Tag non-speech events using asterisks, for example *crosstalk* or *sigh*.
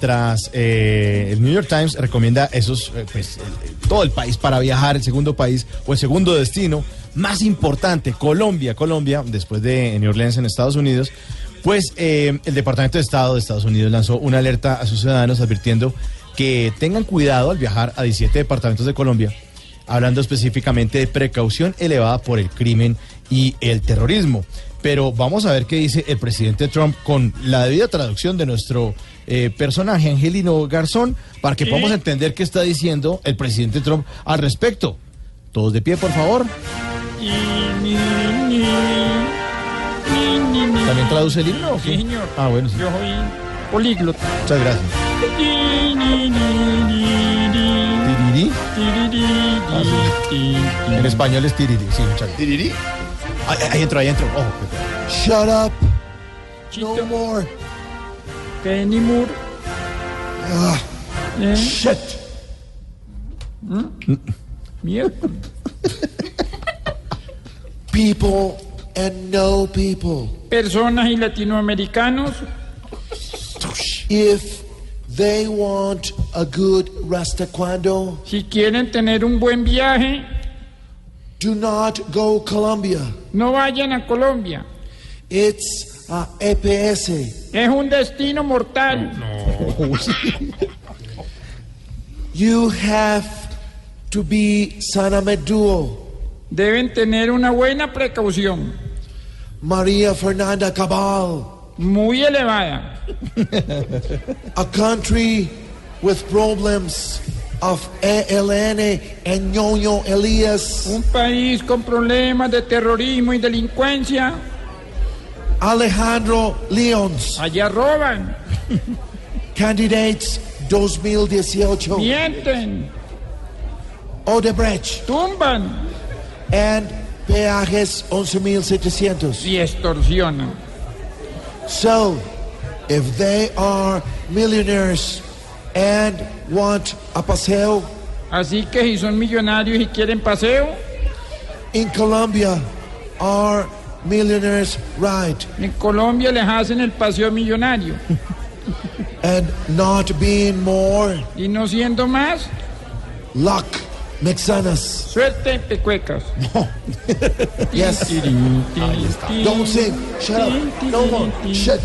Tras eh, el New York Times recomienda esos, eh, pues, todo el país para viajar, el segundo país o el segundo destino más importante, Colombia, Colombia, después de New Orleans en Estados Unidos, pues eh, el Departamento de Estado de Estados Unidos lanzó una alerta a sus ciudadanos advirtiendo que tengan cuidado al viajar a 17 departamentos de Colombia, hablando específicamente de precaución elevada por el crimen y el terrorismo. Pero vamos a ver qué dice el presidente Trump con la debida traducción de nuestro eh, personaje, Angelino Garzón, para que podamos entender qué está diciendo el presidente Trump al respecto. Todos de pie, por favor. ¿También traduce el himno? o qué? Sí, señor. Ah, bueno, sí. Yo soy políglota. Muchas gracias. ¿Tirirí? Ah, sí. En español es tiriri, sí, muchas gracias. ¿Tiriri? Ahí, ahí entro, ahí entro. Ojo. Shut up. Chito, No more. Kenny Moore. Eh, Shit. mierda. *laughs* People and no people. Personas y latinoamericanos If they want a good restacuando, Si quieren tener un buen viaje, do not go Colombia. no vayan a Colombia. It's uh, EPS. Es un destino mortal. No. *laughs* You have to be Sanameduo, Deben tener una buena precaución, Maria Fernanda Cabal, muy elevada. a country with problems of ELN and Ñoño Elias, Un país con problemas de terrorismo y delincuencia. Alejandro Lyons, Allá roban, candidates 2018, mienten, Odebrecht, tumban. And peajes 11.700. y extorsionan. So, if they are millionaires and want a paseo Así que si son millonarios y quieren paseo, in Colombia, are millionaires right en Colombia les hacen el paseo millonario. *laughs* and not being more Y no siendo más, luck mexanas. suerte pecuecas. *laughs* *laughs* Yes. Don't sing. Shut up. No more. Shut